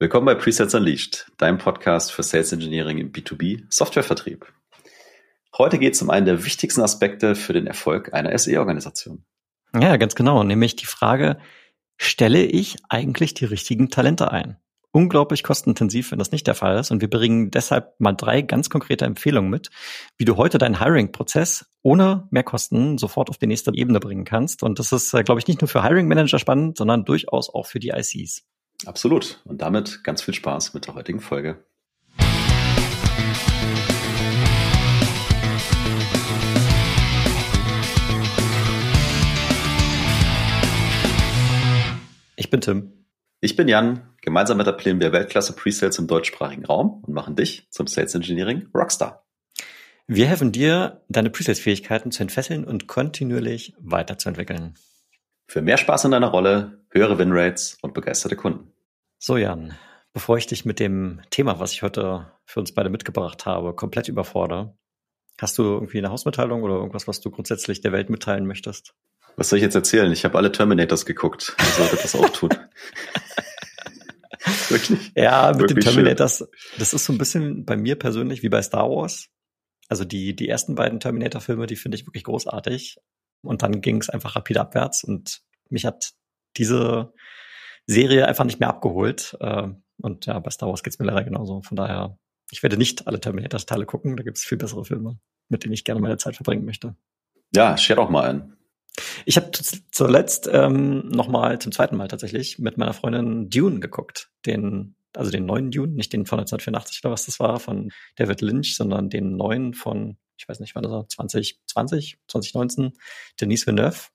Willkommen bei Presets Unleashed, deinem Podcast für Sales Engineering im B2B Softwarevertrieb. Heute geht es um einen der wichtigsten Aspekte für den Erfolg einer SE-Organisation. Ja, ganz genau, nämlich die Frage, stelle ich eigentlich die richtigen Talente ein? Unglaublich kostenintensiv, wenn das nicht der Fall ist. Und wir bringen deshalb mal drei ganz konkrete Empfehlungen mit, wie du heute deinen Hiring-Prozess ohne Mehrkosten sofort auf die nächste Ebene bringen kannst. Und das ist, äh, glaube ich, nicht nur für Hiring-Manager spannend, sondern durchaus auch für die ICs. Absolut. Und damit ganz viel Spaß mit der heutigen Folge. Ich bin Tim. Ich bin Jan. Gemeinsam etablieren wir Weltklasse Presales im deutschsprachigen Raum und machen dich zum Sales Engineering Rockstar. Wir helfen dir, deine Presales-Fähigkeiten zu entfesseln und kontinuierlich weiterzuentwickeln. Für mehr Spaß in deiner Rolle, höhere Winrates und begeisterte Kunden. So, Jan, bevor ich dich mit dem Thema, was ich heute für uns beide mitgebracht habe, komplett überfordere, hast du irgendwie eine Hausmitteilung oder irgendwas, was du grundsätzlich der Welt mitteilen möchtest? Was soll ich jetzt erzählen? Ich habe alle Terminators geguckt. Ich sollte das auch tun. Wirklich? Ja, mit Wirklich den Terminators, schön. das ist so ein bisschen bei mir persönlich wie bei Star Wars. Also die, die ersten beiden Terminator-Filme, die finde ich wirklich großartig. Und dann ging es einfach rapid abwärts und mich hat diese Serie einfach nicht mehr abgeholt. Ähm, und ja, bei Star Wars geht's mir leider genauso. Von daher, ich werde nicht alle Terminator-Teile gucken. Da gibt es viel bessere Filme, mit denen ich gerne meine Zeit verbringen möchte. Ja, share doch mal ein. Ich habe zuletzt ähm, noch mal zum zweiten Mal tatsächlich mit meiner Freundin Dune geguckt. Den, also den neuen Dune, nicht den von 1984 oder was das war, von David Lynch, sondern den neuen von, ich weiß nicht, wann das war, 2020, 2019, Denise Villeneuve,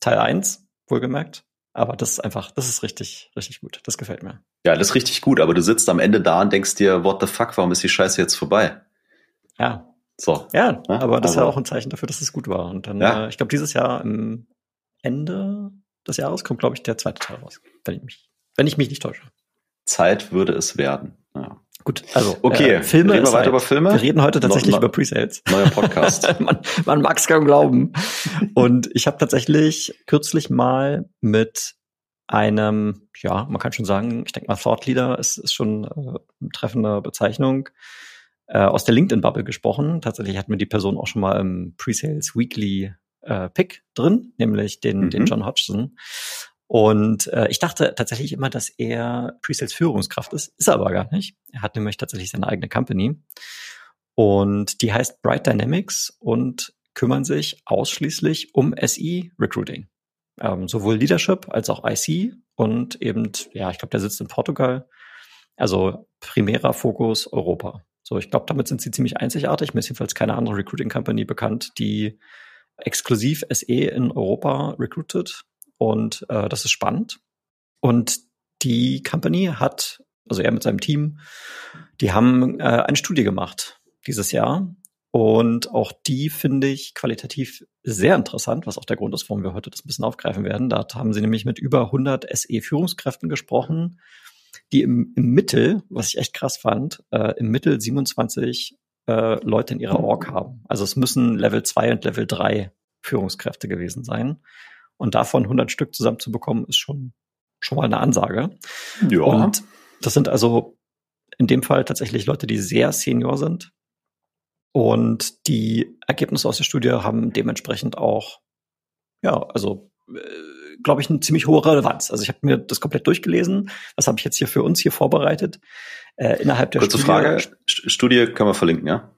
Teil 1, wohlgemerkt. Aber das ist einfach, das ist richtig, richtig gut. Das gefällt mir. Ja, das ist richtig gut, aber du sitzt am Ende da und denkst dir, what the fuck, warum ist die Scheiße jetzt vorbei? Ja. So. Ja, ja aber das also, ist ja auch ein Zeichen dafür, dass es gut war. Und dann, ja. äh, ich glaube, dieses Jahr am Ende des Jahres kommt, glaube ich, der zweite Teil raus. Wenn ich mich, wenn ich mich nicht täusche. Zeit würde es werden. Ja. Gut, also okay, äh, Filme reden wir weiter über Filme. Wir reden heute tatsächlich no, no, über Presales. Neuer Podcast. man man mag es kaum glauben. Und ich habe tatsächlich kürzlich mal mit einem, ja, man kann schon sagen, ich denke mal, Thought Leader ist, ist schon äh, eine treffende Bezeichnung, äh, aus der LinkedIn-Bubble gesprochen. Tatsächlich hat mir die Person auch schon mal im Presales Weekly äh, Pick drin, nämlich den, mhm. den John Hodgson. Und äh, ich dachte tatsächlich immer, dass er Presales Führungskraft ist, ist er aber gar nicht. Er hat nämlich tatsächlich seine eigene Company und die heißt Bright Dynamics und kümmern sich ausschließlich um SE Recruiting. Ähm, sowohl Leadership als auch IC und eben, ja, ich glaube, der sitzt in Portugal. Also primärer Fokus Europa. So, ich glaube, damit sind sie ziemlich einzigartig. Mir ist jedenfalls keine andere Recruiting Company bekannt, die exklusiv SE in Europa recruited und äh, das ist spannend. Und die Company hat, also er mit seinem Team, die haben äh, eine Studie gemacht dieses Jahr. Und auch die finde ich qualitativ sehr interessant, was auch der Grund ist, warum wir heute das ein bisschen aufgreifen werden. Da haben sie nämlich mit über 100 SE-Führungskräften gesprochen, die im, im Mittel, was ich echt krass fand, äh, im Mittel 27 äh, Leute in ihrer Org haben. Also es müssen Level 2 und Level 3 Führungskräfte gewesen sein. Und davon 100 Stück zusammenzubekommen, ist schon, schon mal eine Ansage. Ja. Und das sind also in dem Fall tatsächlich Leute, die sehr senior sind. Und die Ergebnisse aus der Studie haben dementsprechend auch, ja, also, äh, glaube ich, eine ziemlich hohe Relevanz. Also ich habe mir das komplett durchgelesen. Was habe ich jetzt hier für uns hier vorbereitet? Äh, innerhalb der Kurze Studie. Frage, Studie können wir verlinken, ja?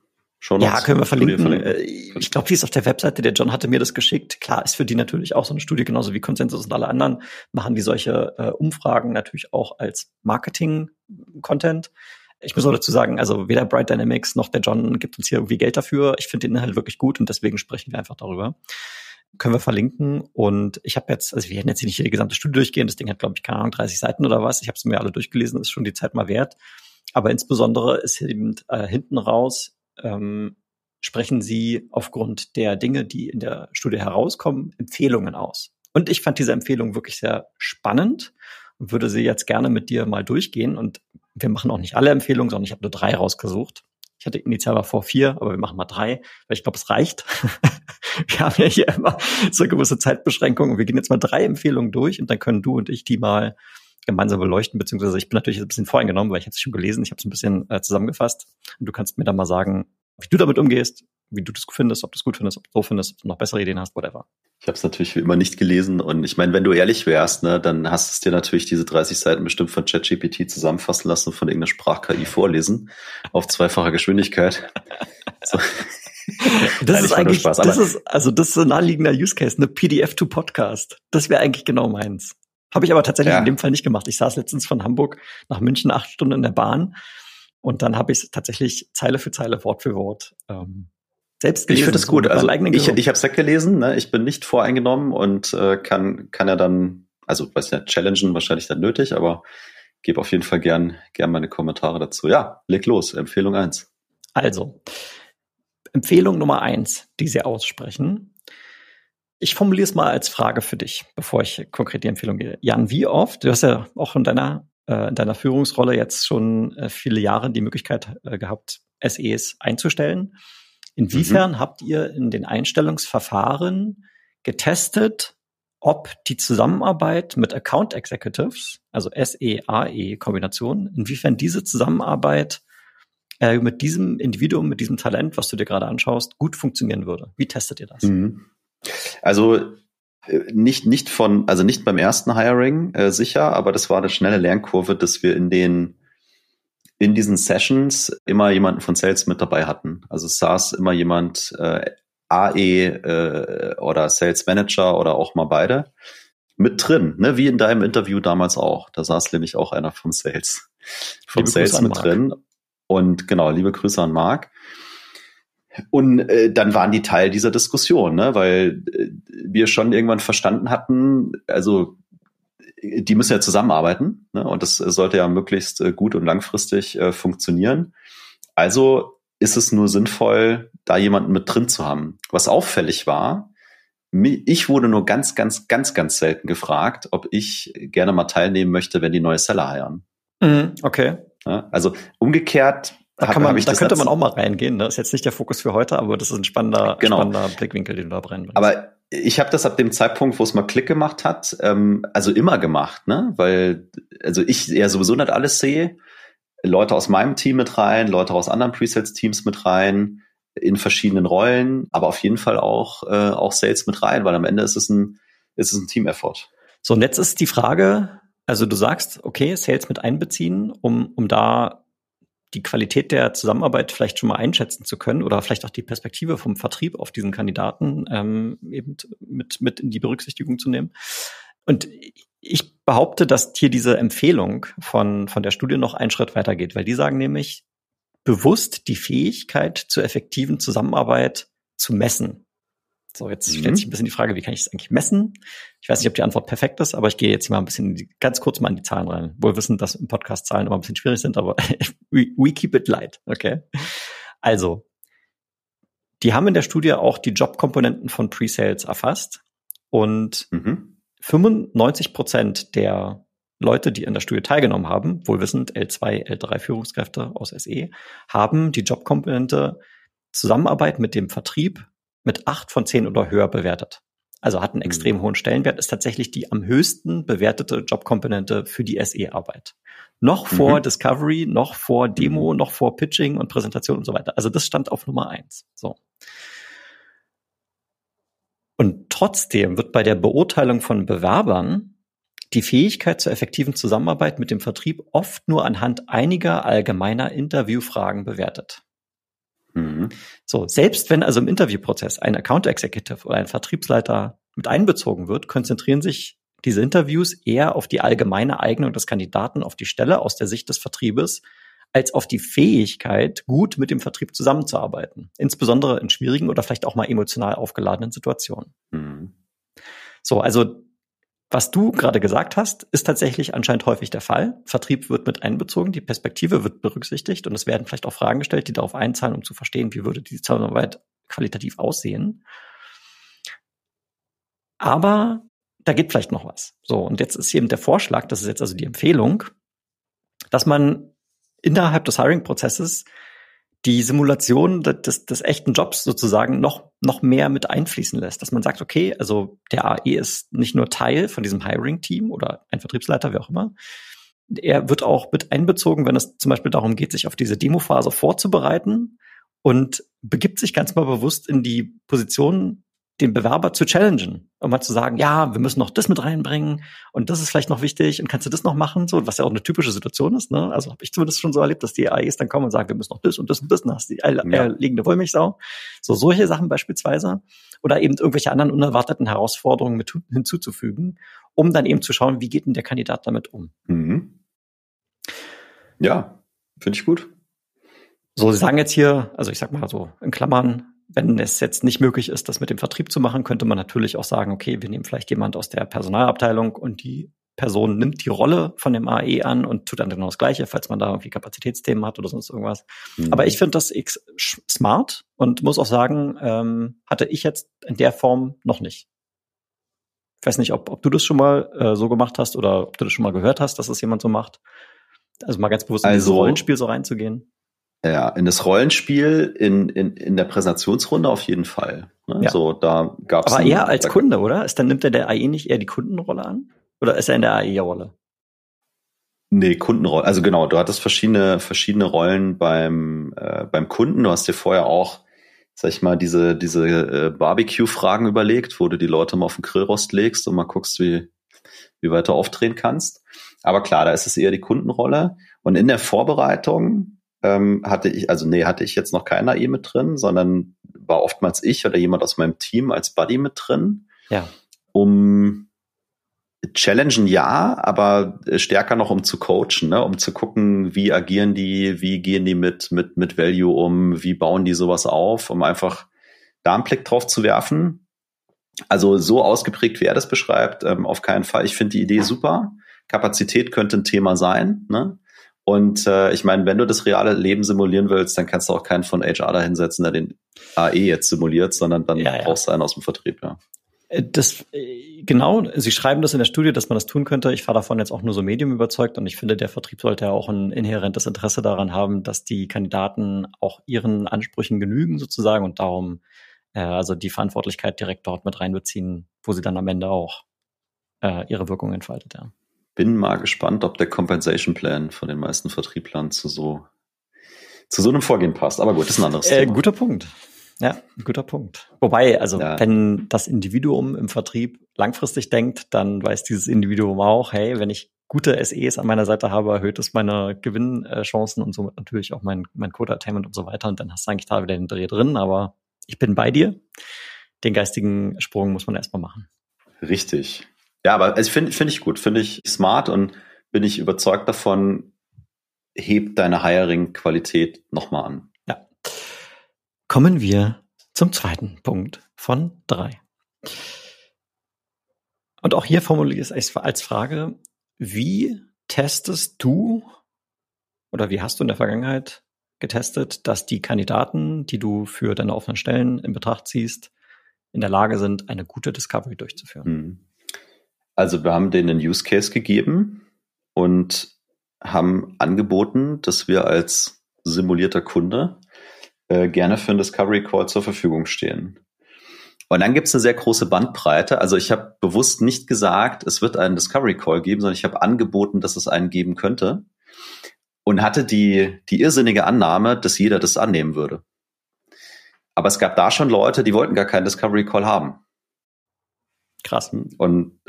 Ja, können wir verlinken. verlinken. Äh, ich glaube, die ist auf der Webseite. Der John hatte mir das geschickt. Klar, ist für die natürlich auch so eine Studie, genauso wie Consensus und alle anderen machen die solche äh, Umfragen natürlich auch als Marketing-Content. Ich muss auch dazu sagen, also weder Bright Dynamics noch der John gibt uns hier irgendwie Geld dafür. Ich finde den Inhalt wirklich gut und deswegen sprechen wir einfach darüber. Können wir verlinken. Und ich habe jetzt, also wir werden jetzt hier nicht die gesamte Studie durchgehen. Das Ding hat, glaube ich, keine Ahnung, 30 Seiten oder was. Ich habe es mir alle durchgelesen, ist schon die Zeit mal wert. Aber insbesondere ist eben äh, hinten raus ähm, sprechen Sie aufgrund der Dinge, die in der Studie herauskommen, Empfehlungen aus. Und ich fand diese Empfehlung wirklich sehr spannend und würde sie jetzt gerne mit dir mal durchgehen. Und wir machen auch nicht alle Empfehlungen, sondern ich habe nur drei rausgesucht. Ich hatte initial mal vor vier, aber wir machen mal drei, weil ich glaube, es reicht. wir haben ja hier immer so gewisse Zeitbeschränkungen. Wir gehen jetzt mal drei Empfehlungen durch und dann können du und ich die mal gemeinsam beleuchten, beziehungsweise ich bin natürlich ein bisschen voreingenommen, weil ich habe es schon gelesen, ich habe es ein bisschen äh, zusammengefasst und du kannst mir dann mal sagen, wie du damit umgehst, wie du das findest, ob du es gut findest, ob du so findest, ob du noch bessere Ideen hast, whatever. Ich habe es natürlich wie immer nicht gelesen und ich meine, wenn du ehrlich wärst, ne, dann hast du es dir natürlich diese 30 Seiten bestimmt von ChatGPT zusammenfassen lassen und von irgendeiner Sprach-KI vorlesen auf zweifacher Geschwindigkeit. So. Das Nein, ist eigentlich, Spaß, das ist, also das ist ein naheliegender Use Case, eine PDF to Podcast. Das wäre eigentlich genau meins. Habe ich aber tatsächlich ja. in dem Fall nicht gemacht. Ich saß letztens von Hamburg nach München acht Stunden in der Bahn und dann habe ich es tatsächlich Zeile für Zeile, Wort für Wort ähm, selbst gelesen. Ich finde es gut. Also ich, ich habe es weggelesen. Ne? Ich bin nicht voreingenommen und äh, kann kann ja dann, also weiß nicht, challengen wahrscheinlich dann nötig, aber gebe auf jeden Fall gern gern meine Kommentare dazu. Ja, leg los. Empfehlung eins. Also Empfehlung Nummer eins, die Sie aussprechen. Ich formuliere es mal als Frage für dich, bevor ich konkret die Empfehlung gehe. Jan, wie oft, du hast ja auch in deiner, äh, in deiner Führungsrolle jetzt schon äh, viele Jahre die Möglichkeit äh, gehabt, SEs einzustellen. Inwiefern mhm. habt ihr in den Einstellungsverfahren getestet, ob die Zusammenarbeit mit Account Executives, also SE-AE-Kombination, inwiefern diese Zusammenarbeit äh, mit diesem Individuum, mit diesem Talent, was du dir gerade anschaust, gut funktionieren würde. Wie testet ihr das? Mhm. Also äh, nicht nicht von also nicht beim ersten Hiring äh, sicher, aber das war eine schnelle Lernkurve, dass wir in den in diesen Sessions immer jemanden von Sales mit dabei hatten. Also saß immer jemand äh, AE äh, oder Sales Manager oder auch mal beide mit drin, ne? wie in deinem Interview damals auch. Da saß nämlich auch einer von Sales, von Sales mit drin. Und genau, liebe Grüße an Marc. Und äh, dann waren die Teil dieser Diskussion, ne? weil äh, wir schon irgendwann verstanden hatten, also die müssen ja zusammenarbeiten ne? und das sollte ja möglichst äh, gut und langfristig äh, funktionieren. Also ist es nur sinnvoll, da jemanden mit drin zu haben. Was auffällig war, ich wurde nur ganz, ganz, ganz, ganz selten gefragt, ob ich gerne mal teilnehmen möchte, wenn die neue Seller heiern. Mhm, okay. Ja, also umgekehrt da, kann man, da könnte man auch mal reingehen. Ne? Das ist jetzt nicht der Fokus für heute, aber das ist ein spannender, genau. spannender Blickwinkel, den du da reinbringst. Aber ich habe das ab dem Zeitpunkt, wo es mal Klick gemacht hat, ähm, also immer gemacht, ne? Weil, also ich ja sowieso nicht alles sehe. Leute aus meinem Team mit rein, Leute aus anderen Presets-Teams mit rein, in verschiedenen Rollen, aber auf jeden Fall auch, äh, auch Sales mit rein, weil am Ende ist es ein, ist es ein Team-Effort. So, und jetzt ist die Frage, also du sagst, okay, Sales mit einbeziehen, um, um da die Qualität der Zusammenarbeit vielleicht schon mal einschätzen zu können oder vielleicht auch die Perspektive vom Vertrieb auf diesen Kandidaten ähm, eben mit, mit in die Berücksichtigung zu nehmen. Und ich behaupte, dass hier diese Empfehlung von, von der Studie noch einen Schritt weiter geht, weil die sagen nämlich, bewusst die Fähigkeit zur effektiven Zusammenarbeit zu messen. So, jetzt mhm. stellt sich ein bisschen die Frage, wie kann ich es eigentlich messen? Ich weiß nicht, ob die Antwort perfekt ist, aber ich gehe jetzt mal ein bisschen die, ganz kurz mal in die Zahlen rein. Wohl wissen, dass im Podcast Zahlen immer ein bisschen schwierig sind, aber we, we keep it light, okay? Also, die haben in der Studie auch die Jobkomponenten von Pre-Sales erfasst und mhm. 95 Prozent der Leute, die an der Studie teilgenommen haben, wohlwissend L2, L3 Führungskräfte aus SE, haben die Jobkomponente Zusammenarbeit mit dem Vertrieb mit acht von zehn oder höher bewertet. Also hat einen mhm. extrem mhm. hohen Stellenwert, ist tatsächlich die am höchsten bewertete Jobkomponente für die SE-Arbeit. Noch vor mhm. Discovery, noch vor Demo, mhm. noch vor Pitching und Präsentation und so weiter. Also das stand auf Nummer eins. So. Und trotzdem wird bei der Beurteilung von Bewerbern die Fähigkeit zur effektiven Zusammenarbeit mit dem Vertrieb oft nur anhand einiger allgemeiner Interviewfragen bewertet. Mhm. So, selbst wenn also im Interviewprozess ein Account Executive oder ein Vertriebsleiter mit einbezogen wird, konzentrieren sich diese Interviews eher auf die allgemeine Eignung des Kandidaten auf die Stelle aus der Sicht des Vertriebes, als auf die Fähigkeit, gut mit dem Vertrieb zusammenzuarbeiten. Insbesondere in schwierigen oder vielleicht auch mal emotional aufgeladenen Situationen. Mhm. So, also was du gerade gesagt hast, ist tatsächlich anscheinend häufig der Fall. Vertrieb wird mit einbezogen, die Perspektive wird berücksichtigt und es werden vielleicht auch Fragen gestellt, die darauf einzahlen, um zu verstehen, wie würde die Zusammenarbeit qualitativ aussehen. Aber da geht vielleicht noch was. So, und jetzt ist eben der Vorschlag, das ist jetzt also die Empfehlung, dass man innerhalb des Hiring-Prozesses die Simulation des, des echten Jobs sozusagen noch, noch mehr mit einfließen lässt. Dass man sagt, okay, also der AE ist nicht nur Teil von diesem Hiring-Team oder ein Vertriebsleiter, wie auch immer. Er wird auch mit einbezogen, wenn es zum Beispiel darum geht, sich auf diese Demophase vorzubereiten und begibt sich ganz mal bewusst in die Position den Bewerber zu challengen und mal zu sagen, ja, wir müssen noch das mit reinbringen und das ist vielleicht noch wichtig und kannst du das noch machen, so was ja auch eine typische Situation ist. Ne? Also habe ich zumindest schon so erlebt, dass die AIs dann kommen und sagen, wir müssen noch das und das und das, und hast die ja. liegende Wollmilchsau. So solche Sachen beispielsweise oder eben irgendwelche anderen unerwarteten Herausforderungen mit hinzuzufügen, um dann eben zu schauen, wie geht denn der Kandidat damit um. Mhm. Ja, finde ich gut. So, Sie sagen jetzt hier, also ich sag mal so in Klammern, wenn es jetzt nicht möglich ist, das mit dem Vertrieb zu machen, könnte man natürlich auch sagen, okay, wir nehmen vielleicht jemand aus der Personalabteilung und die Person nimmt die Rolle von dem AE an und tut dann genau das Gleiche, falls man da irgendwie Kapazitätsthemen hat oder sonst irgendwas. Mhm. Aber ich finde das X smart und muss auch sagen, ähm, hatte ich jetzt in der Form noch nicht. Ich weiß nicht, ob, ob du das schon mal äh, so gemacht hast oder ob du das schon mal gehört hast, dass das jemand so macht. Also mal ganz bewusst in also, dieses Rollenspiel so reinzugehen. Ja, in das Rollenspiel, in, in, in der Präsentationsrunde auf jeden Fall. Ne? Ja. So, da gab's Aber eher als Kunde, oder? Ist dann nimmt der der AI nicht eher die Kundenrolle an? Oder ist er in der AI-Rolle? Nee, Kundenrolle. Also genau, du hattest verschiedene, verschiedene Rollen beim, äh, beim Kunden. Du hast dir vorher auch, sag ich mal, diese, diese äh, Barbecue-Fragen überlegt, wo du die Leute mal auf den Grillrost legst und mal guckst, wie, wie weit du aufdrehen kannst. Aber klar, da ist es eher die Kundenrolle. Und in der Vorbereitung ähm, hatte ich, also nee, hatte ich jetzt noch keiner eh mit drin, sondern war oftmals ich oder jemand aus meinem Team als Buddy mit drin. Ja. Um challengen ja, aber stärker noch um zu coachen, ne? um zu gucken, wie agieren die, wie gehen die mit, mit, mit Value um, wie bauen die sowas auf, um einfach da einen Blick drauf zu werfen. Also so ausgeprägt, wie er das beschreibt, ähm, auf keinen Fall. Ich finde die Idee super. Kapazität könnte ein Thema sein. Ne? Und äh, ich meine, wenn du das reale Leben simulieren willst, dann kannst du auch keinen von HR da hinsetzen, der den AE jetzt simuliert, sondern dann ja, ja. brauchst du einen aus dem Vertrieb, ja. Äh, das, äh, genau, Sie schreiben das in der Studie, dass man das tun könnte. Ich war davon jetzt auch nur so medium überzeugt und ich finde, der Vertrieb sollte ja auch ein inhärentes Interesse daran haben, dass die Kandidaten auch ihren Ansprüchen genügen sozusagen und darum äh, also die Verantwortlichkeit direkt dort mit reinbeziehen, wo sie dann am Ende auch äh, ihre Wirkung entfaltet, ja bin mal gespannt, ob der Compensation Plan von den meisten Vertrieblern zu so, zu so einem Vorgehen passt. Aber gut, das ist ein anderes äh, Thema. Guter Punkt. Ja, guter Punkt. Wobei, also ja. wenn das Individuum im Vertrieb langfristig denkt, dann weiß dieses Individuum auch, hey, wenn ich gute SEs an meiner Seite habe, erhöht es meine Gewinnchancen und somit natürlich auch mein, mein Code-Attainment und so weiter. Und dann hast du eigentlich da wieder den Dreh drin. Aber ich bin bei dir. Den geistigen Sprung muss man erstmal machen. Richtig. Ja, aber also finde find ich gut, finde ich smart und bin ich überzeugt davon, hebt deine Hiring-Qualität nochmal an. Ja. Kommen wir zum zweiten Punkt von drei. Und auch hier formuliere ich es als Frage, wie testest du oder wie hast du in der Vergangenheit getestet, dass die Kandidaten, die du für deine offenen Stellen in Betracht ziehst, in der Lage sind, eine gute Discovery durchzuführen? Hm. Also wir haben denen einen Use Case gegeben und haben angeboten, dass wir als simulierter Kunde äh, gerne für einen Discovery Call zur Verfügung stehen. Und dann gibt es eine sehr große Bandbreite. Also ich habe bewusst nicht gesagt, es wird einen Discovery Call geben, sondern ich habe angeboten, dass es einen geben könnte und hatte die, die irrsinnige Annahme, dass jeder das annehmen würde. Aber es gab da schon Leute, die wollten gar keinen Discovery Call haben. Krass. Und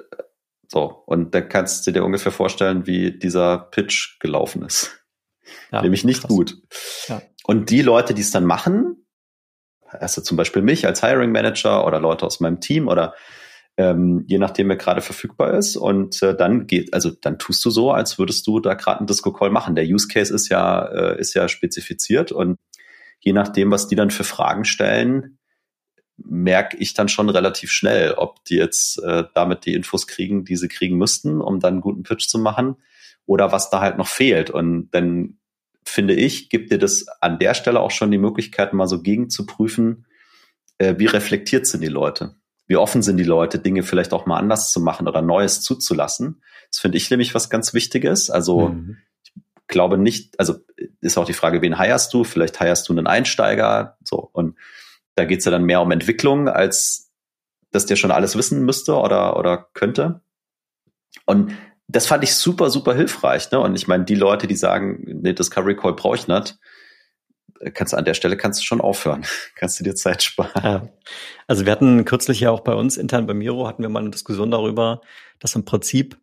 so, und da kannst du dir ungefähr vorstellen, wie dieser Pitch gelaufen ist. Ja, Nämlich nicht krass. gut. Ja. Und die Leute, die es dann machen, also zum Beispiel mich als Hiring Manager oder Leute aus meinem Team oder ähm, je nachdem, wer gerade verfügbar ist. Und äh, dann geht, also dann tust du so, als würdest du da gerade einen Disco-Call machen. Der Use Case ist ja, äh, ist ja spezifiziert und je nachdem, was die dann für Fragen stellen, merke ich dann schon relativ schnell, ob die jetzt äh, damit die Infos kriegen, die sie kriegen müssten, um dann einen guten Pitch zu machen, oder was da halt noch fehlt. Und dann finde ich, gibt dir das an der Stelle auch schon die Möglichkeit, mal so gegen zu prüfen, äh, wie reflektiert sind die Leute? Wie offen sind die Leute, Dinge vielleicht auch mal anders zu machen oder Neues zuzulassen? Das finde ich nämlich was ganz Wichtiges. Also mhm. ich glaube nicht, also ist auch die Frage, wen heierst du? Vielleicht heierst du einen Einsteiger, so. Und da geht's ja dann mehr um Entwicklung, als dass der schon alles wissen müsste oder, oder könnte. Und das fand ich super, super hilfreich. Ne? Und ich meine, die Leute, die sagen, nee, Discovery Call brauche ich nicht, kannst an der Stelle kannst du schon aufhören. kannst du dir Zeit sparen. Ja. Also wir hatten kürzlich ja auch bei uns intern bei Miro hatten wir mal eine Diskussion darüber, dass im Prinzip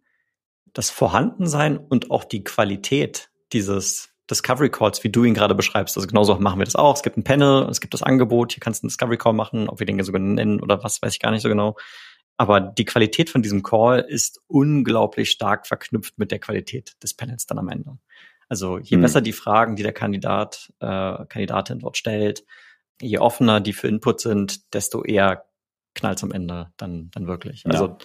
das Vorhandensein und auch die Qualität dieses Discovery Calls, wie du ihn gerade beschreibst. Also genauso machen wir das auch. Es gibt ein Panel, es gibt das Angebot, hier kannst du einen Discovery Call machen, ob wir den sogar nennen oder was, weiß ich gar nicht so genau. Aber die Qualität von diesem Call ist unglaublich stark verknüpft mit der Qualität des Panels dann am Ende. Also je mhm. besser die Fragen, die der Kandidat, äh, Kandidatin dort stellt, je offener die für Input sind, desto eher knallt am Ende dann, dann wirklich. Ja. Also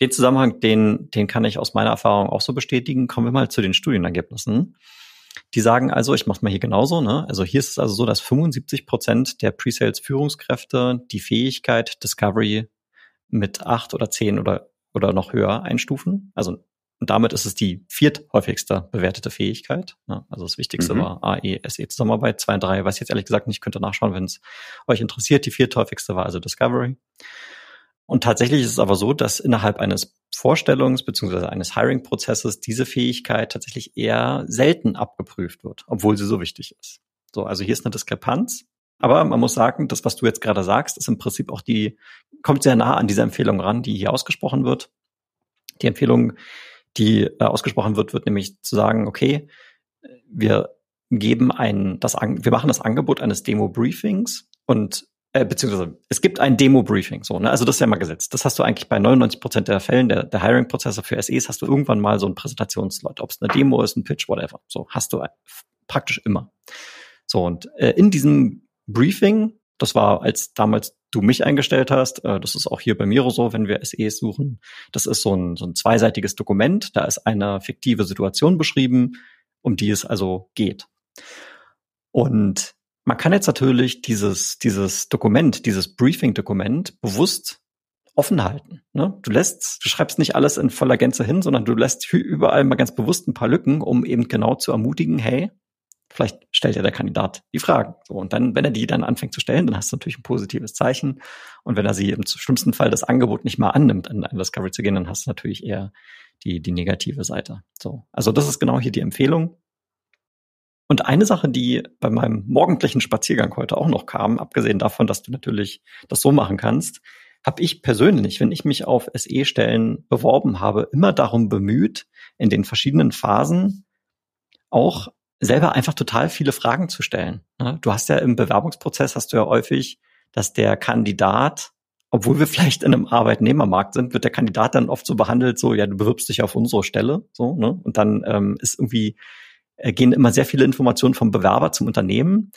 den Zusammenhang, den, den kann ich aus meiner Erfahrung auch so bestätigen. Kommen wir mal zu den Studienergebnissen. Die sagen also, ich mache mal hier genauso, ne? Also hier ist es also so, dass 75 Prozent der Pre-Sales-Führungskräfte die Fähigkeit Discovery mit acht oder zehn oder, oder noch höher einstufen. Also damit ist es die vierthäufigste bewertete Fähigkeit. Ja, also das Wichtigste mhm. war AE, SE Zusammenarbeit. Zwei und drei weiß ich jetzt ehrlich gesagt nicht, könnt ihr nachschauen, wenn es euch interessiert. Die vierthäufigste war also Discovery. Und tatsächlich ist es aber so, dass innerhalb eines Vorstellungs- bzw. eines Hiring-Prozesses diese Fähigkeit tatsächlich eher selten abgeprüft wird, obwohl sie so wichtig ist. So, also hier ist eine Diskrepanz. Aber man muss sagen, das, was du jetzt gerade sagst, ist im Prinzip auch die, kommt sehr nah an diese Empfehlung ran, die hier ausgesprochen wird. Die Empfehlung die äh, ausgesprochen wird, wird nämlich zu sagen, okay, wir geben ein, das, wir machen das Angebot eines Demo-Briefings und äh, beziehungsweise es gibt ein Demo-Briefing, so, ne? Also das ist ja mal gesetzt. Das hast du eigentlich bei 99 Prozent der Fällen der, der Hiring-Prozesse für SEs hast du irgendwann mal so einen Präsentationsslot, ob es eine Demo ist, ein Pitch, whatever. So hast du praktisch immer. So und äh, in diesem Briefing, das war als damals du mich eingestellt hast. Äh, das ist auch hier bei Miro so, wenn wir SEs suchen. Das ist so ein, so ein zweiseitiges Dokument. Da ist eine fiktive Situation beschrieben, um die es also geht. Und man kann jetzt natürlich dieses, dieses Dokument, dieses Briefing-Dokument bewusst offen halten. Ne? Du lässt, du schreibst nicht alles in voller Gänze hin, sondern du lässt überall mal ganz bewusst ein paar Lücken, um eben genau zu ermutigen, hey, vielleicht stellt ja der Kandidat die Fragen. So, und dann, wenn er die dann anfängt zu stellen, dann hast du natürlich ein positives Zeichen. Und wenn er sie im schlimmsten Fall das Angebot nicht mal annimmt, an ein Discovery zu gehen, dann hast du natürlich eher die, die negative Seite. So. Also das ist genau hier die Empfehlung. Und eine Sache, die bei meinem morgendlichen Spaziergang heute auch noch kam, abgesehen davon, dass du natürlich das so machen kannst, habe ich persönlich, wenn ich mich auf SE-Stellen beworben habe, immer darum bemüht, in den verschiedenen Phasen auch selber einfach total viele Fragen zu stellen. Ne? Du hast ja im Bewerbungsprozess hast du ja häufig, dass der Kandidat, obwohl wir vielleicht in einem Arbeitnehmermarkt sind, wird der Kandidat dann oft so behandelt, so ja, du bewirbst dich auf unsere Stelle, so ne? Und dann ähm, ist irgendwie gehen immer sehr viele Informationen vom Bewerber zum Unternehmen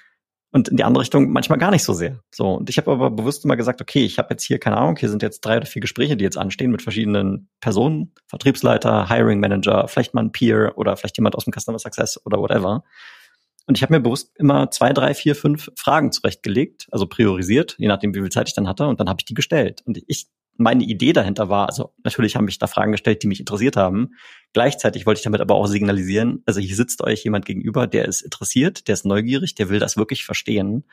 und in die andere Richtung manchmal gar nicht so sehr. So und ich habe aber bewusst immer gesagt, okay, ich habe jetzt hier keine Ahnung, hier sind jetzt drei oder vier Gespräche, die jetzt anstehen mit verschiedenen Personen, Vertriebsleiter, Hiring Manager, vielleicht mal ein Peer oder vielleicht jemand aus dem Customer Success oder whatever. Und ich habe mir bewusst immer zwei, drei, vier, fünf Fragen zurechtgelegt, also priorisiert, je nachdem, wie viel Zeit ich dann hatte, und dann habe ich die gestellt. Und ich meine Idee dahinter war, also natürlich haben mich da Fragen gestellt, die mich interessiert haben. Gleichzeitig wollte ich damit aber auch signalisieren, also hier sitzt euch jemand gegenüber, der ist interessiert, der ist neugierig, der will das wirklich verstehen.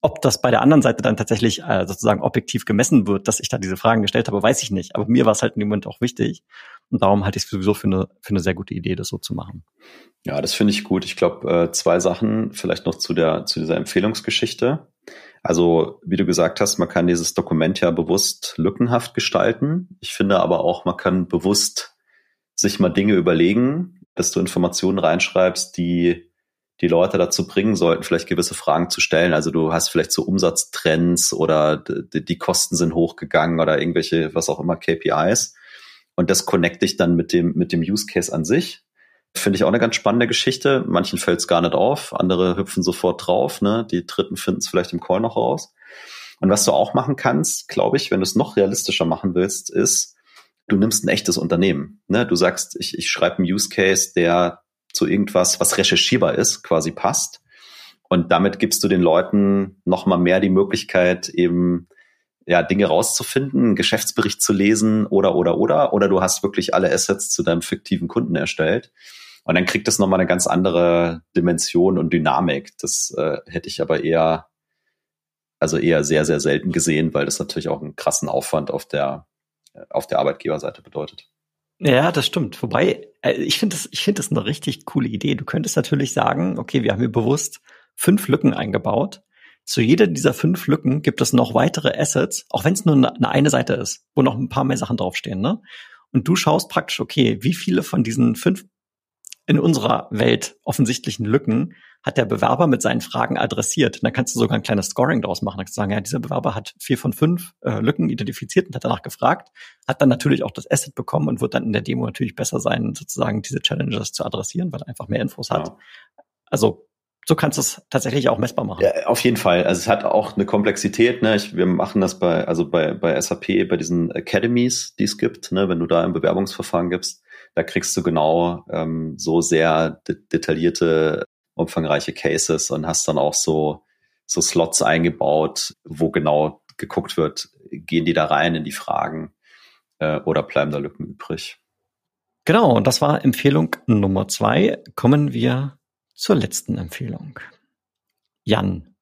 Ob das bei der anderen Seite dann tatsächlich äh, sozusagen objektiv gemessen wird, dass ich da diese Fragen gestellt habe, weiß ich nicht. Aber mir war es halt in dem Moment auch wichtig. Und darum halte ich es sowieso für eine, für eine sehr gute Idee, das so zu machen. Ja, das finde ich gut. Ich glaube, äh, zwei Sachen vielleicht noch zu der, zu dieser Empfehlungsgeschichte. Also, wie du gesagt hast, man kann dieses Dokument ja bewusst lückenhaft gestalten. Ich finde aber auch, man kann bewusst sich mal Dinge überlegen, dass du Informationen reinschreibst, die die Leute dazu bringen sollten, vielleicht gewisse Fragen zu stellen. Also du hast vielleicht so Umsatztrends oder die, Kosten sind hochgegangen oder irgendwelche, was auch immer, KPIs. Und das connecte ich dann mit dem, mit dem Use Case an sich. Finde ich auch eine ganz spannende Geschichte. Manchen fällt es gar nicht auf, andere hüpfen sofort drauf, ne? Die Dritten finden es vielleicht im Call noch raus. Und was du auch machen kannst, glaube ich, wenn du es noch realistischer machen willst, ist, du nimmst ein echtes Unternehmen. Ne? Du sagst, ich, ich schreibe einen Use Case, der zu irgendwas, was recherchierbar ist, quasi passt. Und damit gibst du den Leuten nochmal mehr die Möglichkeit, eben ja, Dinge rauszufinden, einen Geschäftsbericht zu lesen oder, oder, oder, oder du hast wirklich alle Assets zu deinem fiktiven Kunden erstellt. Und dann kriegt es nochmal eine ganz andere Dimension und Dynamik. Das äh, hätte ich aber eher, also eher sehr, sehr selten gesehen, weil das natürlich auch einen krassen Aufwand auf der, auf der Arbeitgeberseite bedeutet. Ja, das stimmt. Wobei, äh, ich finde das, ich finde das eine richtig coole Idee. Du könntest natürlich sagen, okay, wir haben hier bewusst fünf Lücken eingebaut. Zu jeder dieser fünf Lücken gibt es noch weitere Assets, auch wenn es nur eine, eine Seite ist, wo noch ein paar mehr Sachen draufstehen, ne? Und du schaust praktisch, okay, wie viele von diesen fünf in unserer Welt offensichtlichen Lücken hat der Bewerber mit seinen Fragen adressiert. Und dann kannst du sogar ein kleines Scoring daraus machen. Dann kannst du sagen, ja, dieser Bewerber hat vier von fünf äh, Lücken identifiziert und hat danach gefragt, hat dann natürlich auch das Asset bekommen und wird dann in der Demo natürlich besser sein, sozusagen diese Challenges zu adressieren, weil er einfach mehr Infos hat. Ja. Also so kannst du es tatsächlich auch messbar machen. Ja, auf jeden Fall. Also es hat auch eine Komplexität. Ne? Ich, wir machen das bei, also bei, bei SAP, bei diesen Academies, die es gibt. Ne? Wenn du da im Bewerbungsverfahren gibst, da kriegst du genau ähm, so sehr de detaillierte, umfangreiche Cases und hast dann auch so, so Slots eingebaut, wo genau geguckt wird, gehen die da rein in die Fragen äh, oder bleiben da Lücken übrig. Genau, und das war Empfehlung Nummer zwei. Kommen wir zur letzten Empfehlung. Jan,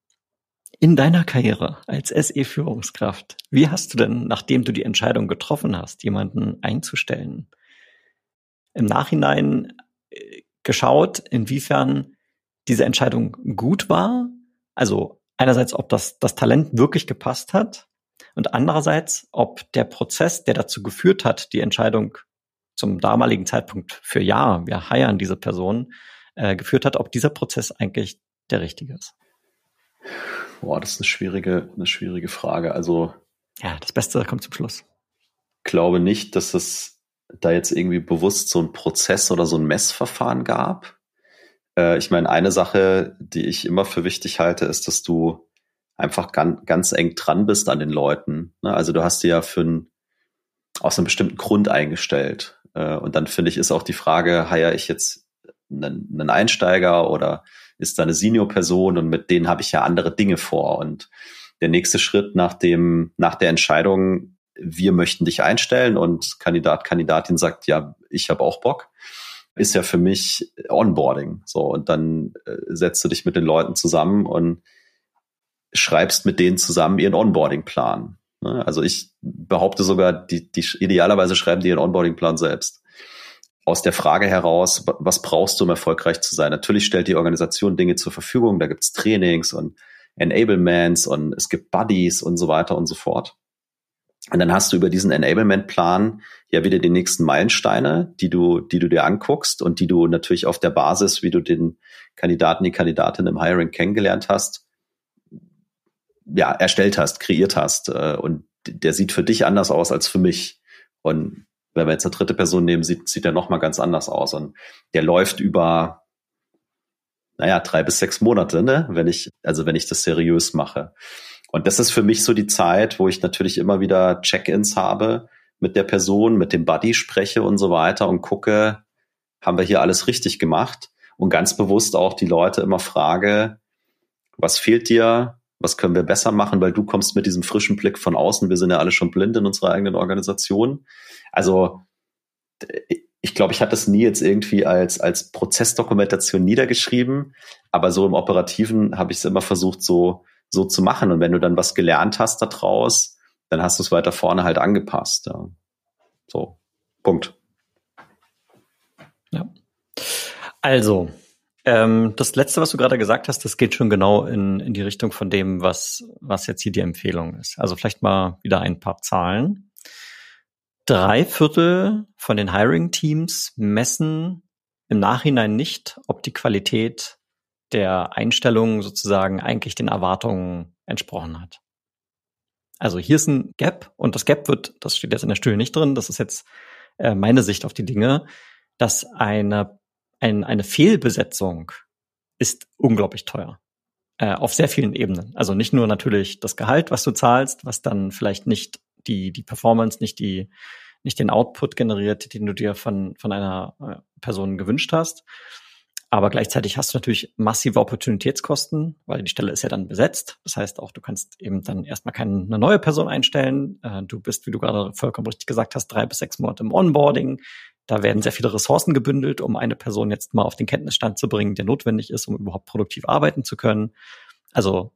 in deiner Karriere als SE-Führungskraft, wie hast du denn, nachdem du die Entscheidung getroffen hast, jemanden einzustellen, im Nachhinein äh, geschaut, inwiefern diese Entscheidung gut war? Also einerseits, ob das, das Talent wirklich gepasst hat und andererseits, ob der Prozess, der dazu geführt hat, die Entscheidung zum damaligen Zeitpunkt für ja, wir heiern diese Person, äh, geführt hat, ob dieser Prozess eigentlich der richtige ist. Boah, das ist eine schwierige, eine schwierige Frage. Also ja, das Beste kommt zum Schluss. Glaube nicht, dass es da jetzt irgendwie bewusst so ein Prozess oder so ein Messverfahren gab. Äh, ich meine, eine Sache, die ich immer für wichtig halte, ist, dass du einfach ganz, ganz eng dran bist an den Leuten. Ne? Also du hast die ja für ein, aus einem bestimmten Grund eingestellt. Äh, und dann finde ich, ist auch die Frage, heier ich jetzt einen, einen Einsteiger oder ist da eine Senior-Person und mit denen habe ich ja andere Dinge vor. Und der nächste Schritt nach dem, nach der Entscheidung, wir möchten dich einstellen und Kandidat, Kandidatin sagt, ja, ich habe auch Bock, ist ja für mich Onboarding. So, und dann äh, setzt du dich mit den Leuten zusammen und schreibst mit denen zusammen ihren Onboarding-Plan. Ne? Also ich behaupte sogar, die, die idealerweise schreiben die ihren Onboarding-Plan selbst aus der Frage heraus, was brauchst du, um erfolgreich zu sein? Natürlich stellt die Organisation Dinge zur Verfügung, da gibt's Trainings und Enablements und es gibt Buddies und so weiter und so fort. Und dann hast du über diesen Enablement-Plan ja wieder die nächsten Meilensteine, die du, die du dir anguckst und die du natürlich auf der Basis, wie du den Kandidaten, die Kandidatin im Hiring kennengelernt hast, ja, erstellt hast, kreiert hast. Äh, und der sieht für dich anders aus als für mich. Und wenn wir jetzt eine dritte Person nehmen, sieht, sieht der nochmal ganz anders aus. Und der läuft über, naja, drei bis sechs Monate, ne? Wenn ich, also wenn ich das seriös mache. Und das ist für mich so die Zeit, wo ich natürlich immer wieder Check-ins habe mit der Person, mit dem Buddy spreche und so weiter und gucke, haben wir hier alles richtig gemacht? Und ganz bewusst auch die Leute immer frage, was fehlt dir? Was können wir besser machen? Weil du kommst mit diesem frischen Blick von außen. Wir sind ja alle schon blind in unserer eigenen Organisation. Also ich glaube, ich hatte das nie jetzt irgendwie als, als Prozessdokumentation niedergeschrieben, aber so im Operativen habe ich es immer versucht, so, so zu machen. Und wenn du dann was gelernt hast daraus, dann hast du es weiter vorne halt angepasst. Ja. So, Punkt. Ja. Also, ähm, das letzte, was du gerade gesagt hast, das geht schon genau in, in die Richtung von dem, was, was jetzt hier die Empfehlung ist. Also vielleicht mal wieder ein paar Zahlen drei Viertel von den Hiring-Teams messen im Nachhinein nicht, ob die Qualität der Einstellung sozusagen eigentlich den Erwartungen entsprochen hat. Also hier ist ein Gap und das Gap wird, das steht jetzt in der Studie nicht drin, das ist jetzt äh, meine Sicht auf die Dinge, dass eine, ein, eine Fehlbesetzung ist unglaublich teuer. Äh, auf sehr vielen Ebenen. Also nicht nur natürlich das Gehalt, was du zahlst, was dann vielleicht nicht die, die Performance, nicht die, nicht den Output generiert, den du dir von, von einer äh, Person gewünscht hast. Aber gleichzeitig hast du natürlich massive Opportunitätskosten, weil die Stelle ist ja dann besetzt. Das heißt auch, du kannst eben dann erstmal keine neue Person einstellen. Äh, du bist, wie du gerade vollkommen richtig gesagt hast, drei bis sechs Monate im Onboarding. Da werden sehr viele Ressourcen gebündelt, um eine Person jetzt mal auf den Kenntnisstand zu bringen, der notwendig ist, um überhaupt produktiv arbeiten zu können. Also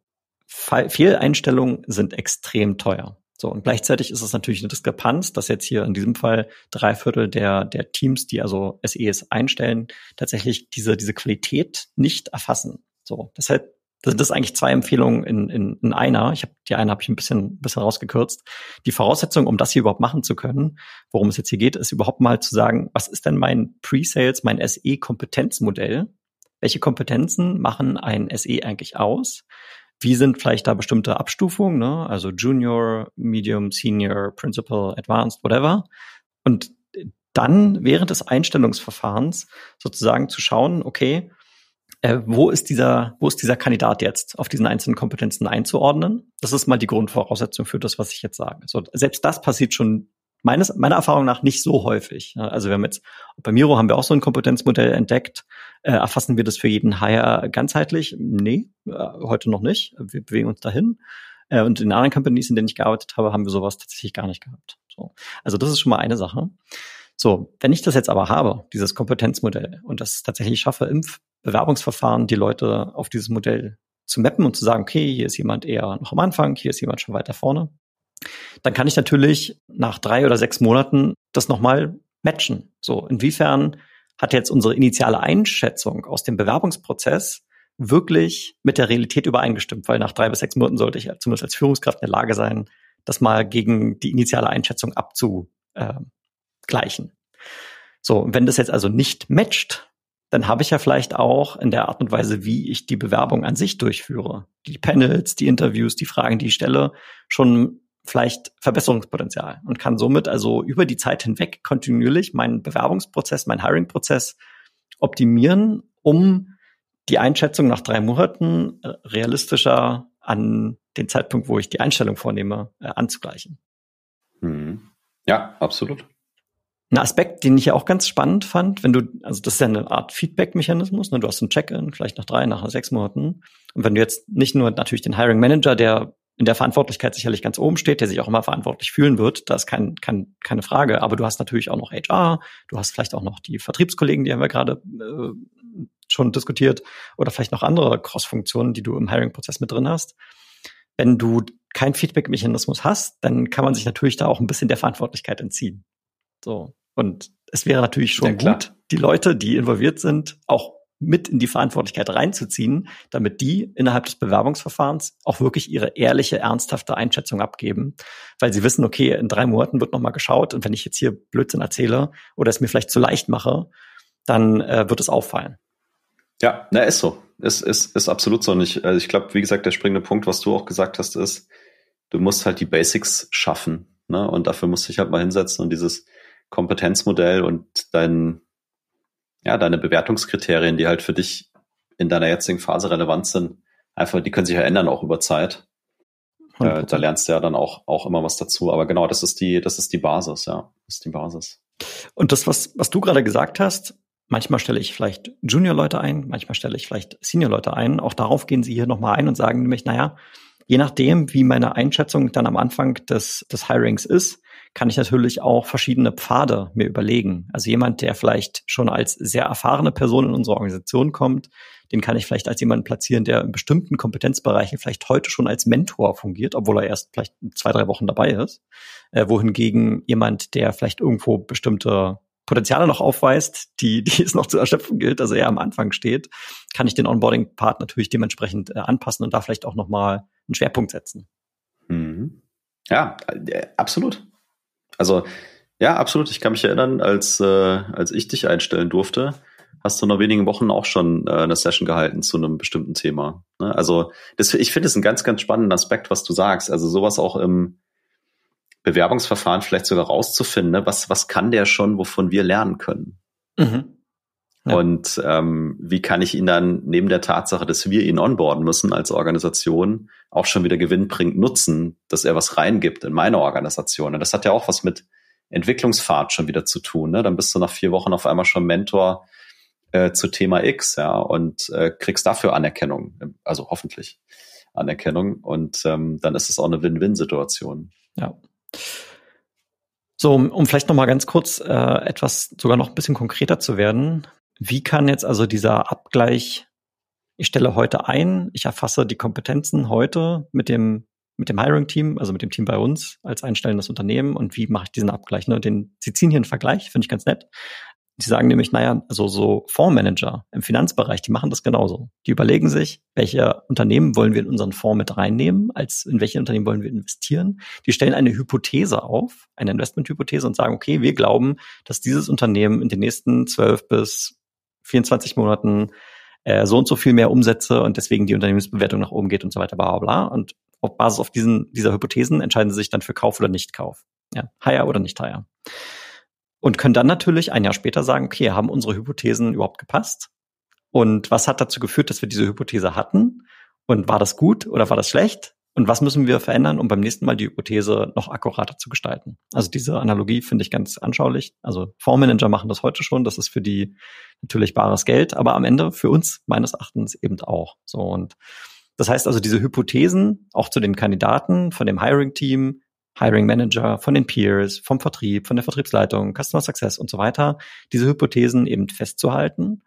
Fehleinstellungen sind extrem teuer. So, und gleichzeitig ist es natürlich eine Diskrepanz, dass jetzt hier in diesem Fall drei Viertel der, der Teams, die also SEs einstellen, tatsächlich diese, diese Qualität nicht erfassen. So, deshalb sind das eigentlich zwei Empfehlungen in, in, in einer. Ich habe die eine habe ich ein bisschen, bisschen rausgekürzt. Die Voraussetzung, um das hier überhaupt machen zu können, worum es jetzt hier geht, ist überhaupt mal zu sagen, was ist denn mein Pre-Sales, mein SE-Kompetenzmodell? Welche Kompetenzen machen ein SE eigentlich aus? Wie sind vielleicht da bestimmte Abstufungen, ne? also Junior, Medium, Senior, Principal, Advanced, whatever. Und dann während des Einstellungsverfahrens sozusagen zu schauen, okay, äh, wo ist dieser, wo ist dieser Kandidat jetzt auf diesen einzelnen Kompetenzen einzuordnen? Das ist mal die Grundvoraussetzung für das, was ich jetzt sage. So, selbst das passiert schon meines, meiner Erfahrung nach nicht so häufig. Also wir haben jetzt, bei Miro haben wir auch so ein Kompetenzmodell entdeckt. Äh, erfassen wir das für jeden Hire ganzheitlich? Nee, äh, heute noch nicht. Wir bewegen uns dahin. Äh, und in anderen Companies, in denen ich gearbeitet habe, haben wir sowas tatsächlich gar nicht gehabt. So. Also das ist schon mal eine Sache. So, wenn ich das jetzt aber habe, dieses Kompetenzmodell, und das tatsächlich schaffe, im Bewerbungsverfahren die Leute auf dieses Modell zu mappen und zu sagen, okay, hier ist jemand eher noch am Anfang, hier ist jemand schon weiter vorne, dann kann ich natürlich nach drei oder sechs Monaten das nochmal matchen. So, inwiefern hat jetzt unsere initiale Einschätzung aus dem Bewerbungsprozess wirklich mit der Realität übereingestimmt? Weil nach drei bis sechs Monaten sollte ich zumindest als Führungskraft in der Lage sein, das mal gegen die initiale Einschätzung abzugleichen. So, wenn das jetzt also nicht matcht, dann habe ich ja vielleicht auch in der Art und Weise, wie ich die Bewerbung an sich durchführe, die Panels, die Interviews, die Fragen, die ich stelle, schon vielleicht Verbesserungspotenzial und kann somit also über die Zeit hinweg kontinuierlich meinen Bewerbungsprozess, meinen Hiring-Prozess optimieren, um die Einschätzung nach drei Monaten äh, realistischer an den Zeitpunkt, wo ich die Einstellung vornehme, äh, anzugleichen. Mhm. Ja, absolut. Ein Aspekt, den ich ja auch ganz spannend fand, wenn du, also das ist ja eine Art Feedback-Mechanismus, ne? du hast ein Check-in, vielleicht nach drei, nach sechs Monaten. Und wenn du jetzt nicht nur natürlich den Hiring Manager, der in der Verantwortlichkeit sicherlich ganz oben steht, der sich auch immer verantwortlich fühlen wird, das ist kein, kein, keine Frage. Aber du hast natürlich auch noch HR, du hast vielleicht auch noch die Vertriebskollegen, die haben wir gerade äh, schon diskutiert, oder vielleicht noch andere Cross-Funktionen, die du im Hiring-Prozess mit drin hast. Wenn du keinen Feedback-Mechanismus hast, dann kann man sich natürlich da auch ein bisschen der Verantwortlichkeit entziehen. So. Und es wäre natürlich schon ja, gut, die Leute, die involviert sind, auch mit in die Verantwortlichkeit reinzuziehen, damit die innerhalb des Bewerbungsverfahrens auch wirklich ihre ehrliche, ernsthafte Einschätzung abgeben, weil sie wissen, okay, in drei Monaten wird nochmal geschaut und wenn ich jetzt hier Blödsinn erzähle oder es mir vielleicht zu leicht mache, dann äh, wird es auffallen. Ja, na, ist so. Ist, ist, ist absolut so. Und ich, also ich glaube, wie gesagt, der springende Punkt, was du auch gesagt hast, ist, du musst halt die Basics schaffen. Ne? Und dafür musst du dich halt mal hinsetzen und dieses Kompetenzmodell und dein, ja, deine Bewertungskriterien, die halt für dich in deiner jetzigen Phase relevant sind, einfach, die können sich ja ändern auch über Zeit. Äh, da lernst du ja dann auch, auch immer was dazu. Aber genau, das ist die, das ist die Basis, ja. Das ist die Basis. Und das, was, was du gerade gesagt hast, manchmal stelle ich vielleicht Junior-Leute ein, manchmal stelle ich vielleicht Senior-Leute ein. Auch darauf gehen sie hier nochmal ein und sagen nämlich, naja, je nachdem, wie meine Einschätzung dann am Anfang des, des Hirings ist, kann ich natürlich auch verschiedene Pfade mir überlegen. Also jemand, der vielleicht schon als sehr erfahrene Person in unsere Organisation kommt, den kann ich vielleicht als jemanden platzieren, der in bestimmten Kompetenzbereichen vielleicht heute schon als Mentor fungiert, obwohl er erst vielleicht zwei, drei Wochen dabei ist. Äh, wohingegen jemand, der vielleicht irgendwo bestimmte Potenziale noch aufweist, die, die es noch zu erschöpfen gilt, also er am Anfang steht, kann ich den Onboarding-Part natürlich dementsprechend äh, anpassen und da vielleicht auch nochmal einen Schwerpunkt setzen. Mhm. Ja, äh, absolut. Also ja, absolut. Ich kann mich erinnern, als, äh, als ich dich einstellen durfte, hast du nach wenigen Wochen auch schon äh, eine Session gehalten zu einem bestimmten Thema. Ne? Also das, ich finde es einen ganz, ganz spannenden Aspekt, was du sagst. Also sowas auch im Bewerbungsverfahren vielleicht sogar rauszufinden. Ne? Was, was kann der schon, wovon wir lernen können? Mhm. Ja. Und ähm, wie kann ich ihn dann neben der Tatsache, dass wir ihn onboarden müssen als Organisation, auch schon wieder gewinnbringend nutzen, dass er was reingibt in meine Organisation. Und das hat ja auch was mit Entwicklungsfahrt schon wieder zu tun. Ne? Dann bist du nach vier Wochen auf einmal schon Mentor äh, zu Thema X, ja, und äh, kriegst dafür Anerkennung, also hoffentlich Anerkennung. Und ähm, dann ist es auch eine Win-Win-Situation. Ja. So, um, um vielleicht noch mal ganz kurz äh, etwas sogar noch ein bisschen konkreter zu werden. Wie kann jetzt also dieser Abgleich, ich stelle heute ein, ich erfasse die Kompetenzen heute mit dem mit dem Hiring-Team, also mit dem Team bei uns als einstellendes Unternehmen und wie mache ich diesen Abgleich? Ne? Den, Sie ziehen hier einen Vergleich, finde ich ganz nett. Sie sagen nämlich, naja, also so Fondsmanager im Finanzbereich, die machen das genauso. Die überlegen sich, welche Unternehmen wollen wir in unseren Fonds mit reinnehmen, als in welche Unternehmen wollen wir investieren. Die stellen eine Hypothese auf, eine Investmenthypothese und sagen, okay, wir glauben, dass dieses Unternehmen in den nächsten zwölf bis 24 Monaten äh, so und so viel mehr Umsätze und deswegen die Unternehmensbewertung nach oben geht und so weiter, bla bla bla. Und auf Basis auf diesen, dieser Hypothesen entscheiden sie sich dann für Kauf oder Nicht-Kauf. Ja, higher oder nicht higher. Und können dann natürlich ein Jahr später sagen, okay, haben unsere Hypothesen überhaupt gepasst? Und was hat dazu geführt, dass wir diese Hypothese hatten? Und war das gut oder war das schlecht? Und was müssen wir verändern, um beim nächsten Mal die Hypothese noch akkurater zu gestalten? Also diese Analogie finde ich ganz anschaulich. Also Fondsmanager machen das heute schon. Das ist für die natürlich bares Geld, aber am Ende für uns meines Erachtens eben auch. So und das heißt also, diese Hypothesen auch zu den Kandidaten von dem Hiring-Team, Hiring Manager, von den Peers, vom Vertrieb, von der Vertriebsleitung, Customer Success und so weiter, diese Hypothesen eben festzuhalten.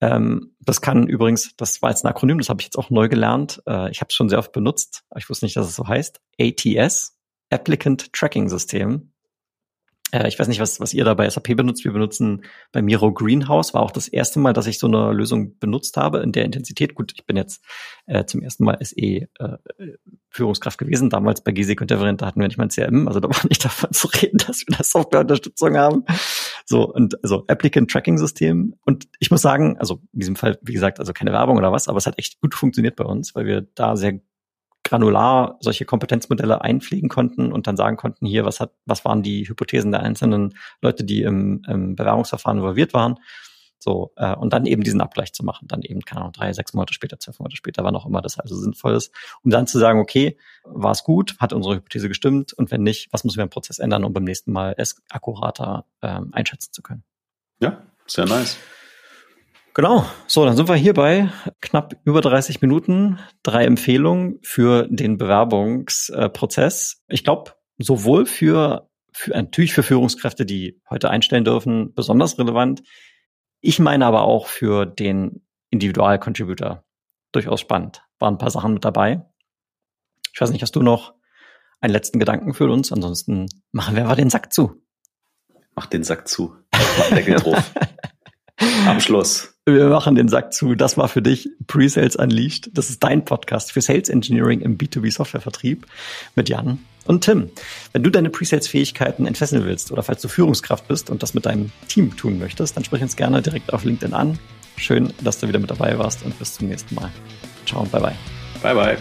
Ähm, das kann übrigens, das war jetzt ein Akronym, das habe ich jetzt auch neu gelernt. Äh, ich habe es schon sehr oft benutzt, aber ich wusste nicht, dass es so heißt. ATS, Applicant Tracking System. Äh, ich weiß nicht, was, was ihr da bei SAP benutzt. Wir benutzen bei Miro Greenhouse. War auch das erste Mal, dass ich so eine Lösung benutzt habe in der Intensität. Gut, ich bin jetzt äh, zum ersten Mal SE äh, Führungskraft gewesen. Damals bei GC Conteverent, da hatten wir nicht mal ein CRM. Also da war nicht davon zu reden, dass wir da Softwareunterstützung haben. So, und also Applicant Tracking System. Und ich muss sagen, also in diesem Fall, wie gesagt, also keine Werbung oder was, aber es hat echt gut funktioniert bei uns, weil wir da sehr granular solche Kompetenzmodelle einpflegen konnten und dann sagen konnten, hier, was hat, was waren die Hypothesen der einzelnen Leute, die im, im Bewerbungsverfahren involviert waren. So, äh, und dann eben diesen Abgleich zu machen, dann eben, keine Ahnung, drei, sechs Monate später, zwölf Monate später, wann auch immer das also sinnvoll ist, um dann zu sagen, okay, war es gut, hat unsere Hypothese gestimmt und wenn nicht, was müssen wir im Prozess ändern, um beim nächsten Mal es akkurater ähm, einschätzen zu können. Ja, sehr nice. Genau. So, dann sind wir hier bei knapp über 30 Minuten. Drei Empfehlungen für den Bewerbungsprozess. Ich glaube, sowohl für, für natürlich für Führungskräfte, die heute einstellen dürfen, besonders relevant. Ich meine aber auch für den Individualcontributor durchaus spannend. Waren ein paar Sachen mit dabei. Ich weiß nicht, hast du noch einen letzten Gedanken für uns? Ansonsten machen wir aber den Sack zu. Mach den Sack zu. Mach Deckel drauf. Am Schluss. Wir machen den Sack zu. Das war für dich Pre-Sales Unleashed. Das ist dein Podcast für Sales Engineering im B2B Softwarevertrieb mit Jan und Tim. Wenn du deine Pre-Sales-Fähigkeiten entfesseln willst oder falls du Führungskraft bist und das mit deinem Team tun möchtest, dann sprich uns gerne direkt auf LinkedIn an. Schön, dass du wieder mit dabei warst und bis zum nächsten Mal. Ciao und bye bye. Bye bye.